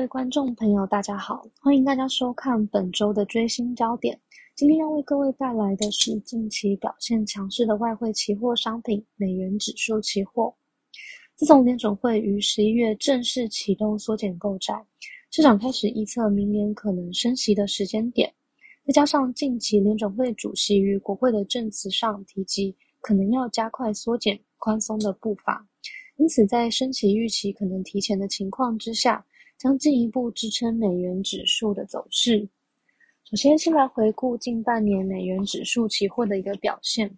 各位观众朋友，大家好，欢迎大家收看本周的追星焦点。今天要为各位带来的是近期表现强势的外汇期货商品美元指数期货。自从联准会于十一月正式启动缩减购债，市场开始预测明年可能升息的时间点。再加上近期联准会主席于国会的证词上提及，可能要加快缩减宽松的步伐，因此在升息预期可能提前的情况之下。将进一步支撑美元指数的走势。首先，先来回顾近半年美元指数期货的一个表现。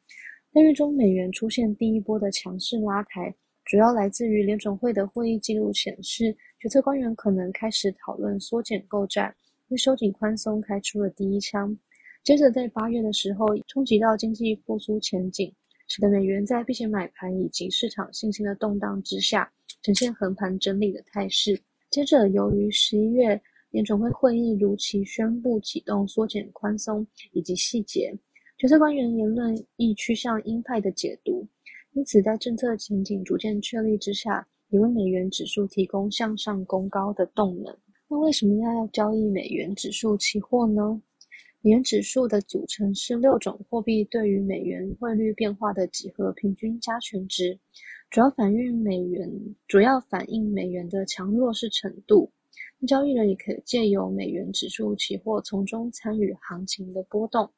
六月中，美元出现第一波的强势拉抬，主要来自于联准会的会议记录显示，决策官员可能开始讨论缩减购债，为收紧宽松开出了第一枪。接着，在八月的时候，冲击到经济复苏前景，使得美元在避险买盘以及市场信心的动荡之下，呈现横盘整理的态势。接着，由于十一月联准会会议如期宣布启动缩减宽松以及细节，决策官员言论亦趋向鹰派的解读，因此在政策前景逐渐确立之下，也为美元指数提供向上攻高的动能。那为什么要交易美元指数期货呢？美元指数的组成是六种货币对于美元汇率变化的几何平均加权值。主要反映美元，主要反映美元的强弱势程度。交易人也可借由美元指数期货从中参与行情的波动。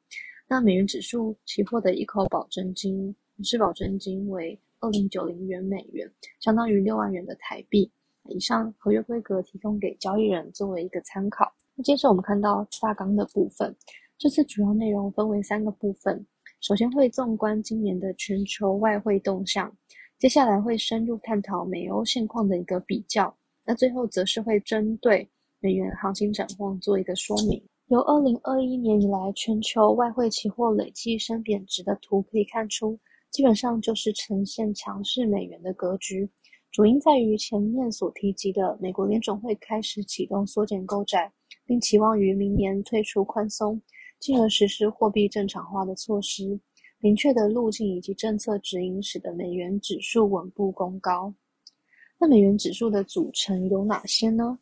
那美元指数期货的一口保证金，是保证金为二零九零元美元，相当于六万元的台币。以上合约规格提供给交易人作为一个参考。那接着我们看到大纲的部分，这次主要内容分为三个部分。首先会纵观今年的全球外汇动向。接下来会深入探讨美欧现况的一个比较，那最后则是会针对美元行情展望做一个说明。由二零二一年以来全球外汇期货累计升贬值的图可以看出，基本上就是呈现强势美元的格局。主因在于前面所提及的美国联总会开始启动缩减购债，并期望于明年退出宽松，进而实施货币正常化的措施。明确的路径以及政策指引，使得美元指数稳步攻高。那美元指数的组成有哪些呢？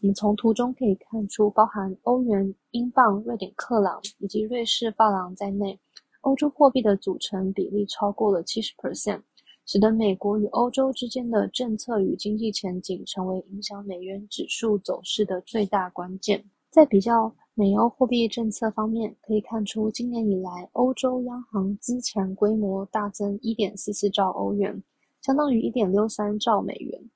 我们从图中可以看出，包含欧元、英镑、瑞典克朗以及瑞士法郎在内，欧洲货币的组成比例超过了七十 percent，使得美国与欧洲之间的政策与经济前景成为影响美元指数走势的最大关键。在比较。美欧货币政策方面，可以看出，今年以来，欧洲央行资产规模大增一点四四兆欧元，相当于一点六三兆美元，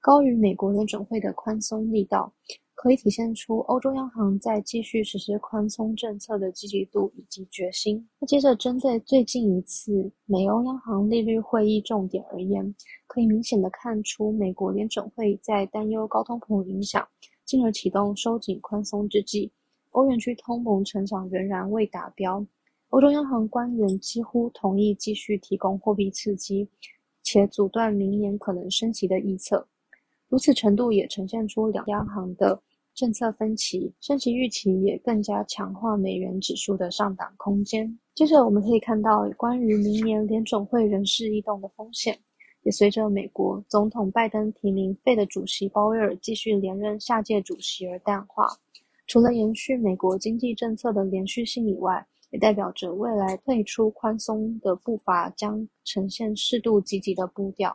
高于美国联准会的宽松力道，可以体现出欧洲央行在继续实施宽松政策的积极度以及决心。那接着，针对最近一次美欧央行利率会议重点而言，可以明显的看出，美国联准会在担忧高通膨影响，进而启动收紧宽松之际。欧元区通膨成长仍然未达标，欧洲央行官员几乎同意继续提供货币刺激，且阻断明年可能升息的预测。如此程度也呈现出两央行的政策分歧，升息预期也更加强化美元指数的上档空间。接着我们可以看到，关于明年联总会人事异动的风险，也随着美国总统拜登提名费的主席鲍威尔继续连任下届主席而淡化。除了延续美国经济政策的连续性以外，也代表着未来退出宽松的步伐将呈现适度积极的步调。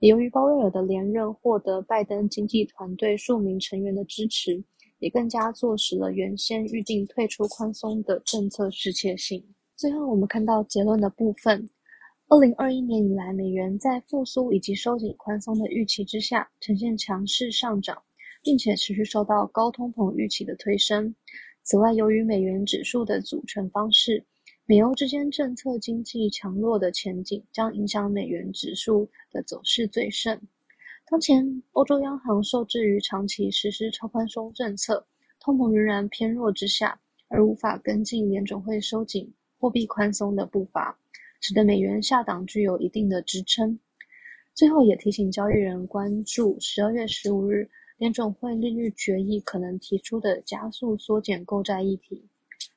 也由于鲍威尔的连任获得拜登经济团队数名成员的支持，也更加坐实了原先预定退出宽松的政策适切性。最后，我们看到结论的部分：二零二一年以来，美元在复苏以及收紧宽松的预期之下，呈现强势上涨。并且持续受到高通膨预期的推升。此外，由于美元指数的组成方式，美欧之间政策经济强弱的前景将影响美元指数的走势最甚。当前，欧洲央行受制于长期实施超宽松政策，通膨仍然偏弱之下，而无法跟进联总会收紧货币宽松的步伐，使得美元下档具有一定的支撑。最后，也提醒交易人关注十二月十五日。联总会利率决议可能提出的加速缩减购债议题，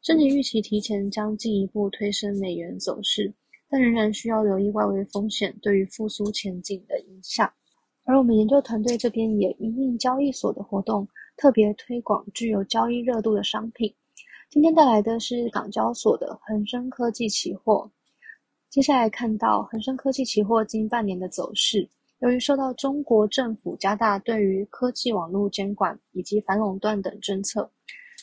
甚至预期提前将进一步推升美元走势，但仍然需要留意外围风险对于复苏前景的影响。而我们研究团队这边也因应交易所的活动，特别推广具有交易热度的商品。今天带来的是港交所的恒生科技期货。接下来看到恒生科技期货近半年的走势，由于受到中国政府加大对于科技网络监管以及反垄断等政策，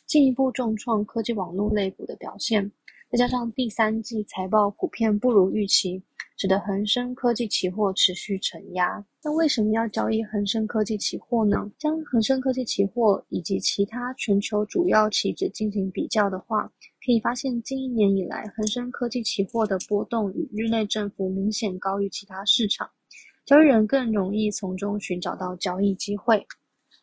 进一步重创科技网络类股的表现，再加上第三季财报普遍不如预期。使得恒生科技期货持续承压。那为什么要交易恒生科技期货呢？将恒生科技期货以及其他全球主要期指进行比较的话，可以发现近一年以来，恒生科技期货的波动与日内振幅明显高于其他市场，交易人更容易从中寻找到交易机会。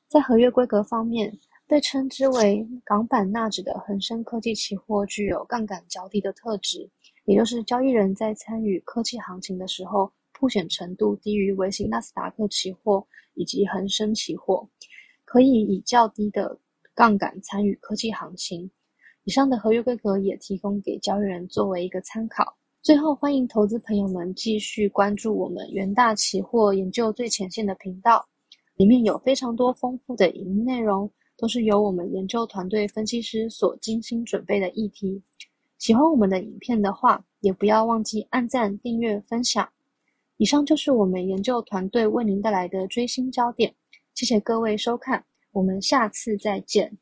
在合约规格方面，被称之为港版纳指的恒生科技期货具有杠杆较低的特质。也就是交易人在参与科技行情的时候，破险程度低于微型纳斯达克期货以及恒生期货，可以以较低的杠杆参与科技行情。以上的合约规格也提供给交易人作为一个参考。最后，欢迎投资朋友们继续关注我们元大期货研究最前线的频道，里面有非常多丰富的影音内容，都是由我们研究团队分析师所精心准备的议题。喜欢我们的影片的话，也不要忘记按赞、订阅、分享。以上就是我们研究团队为您带来的追星焦点，谢谢各位收看，我们下次再见。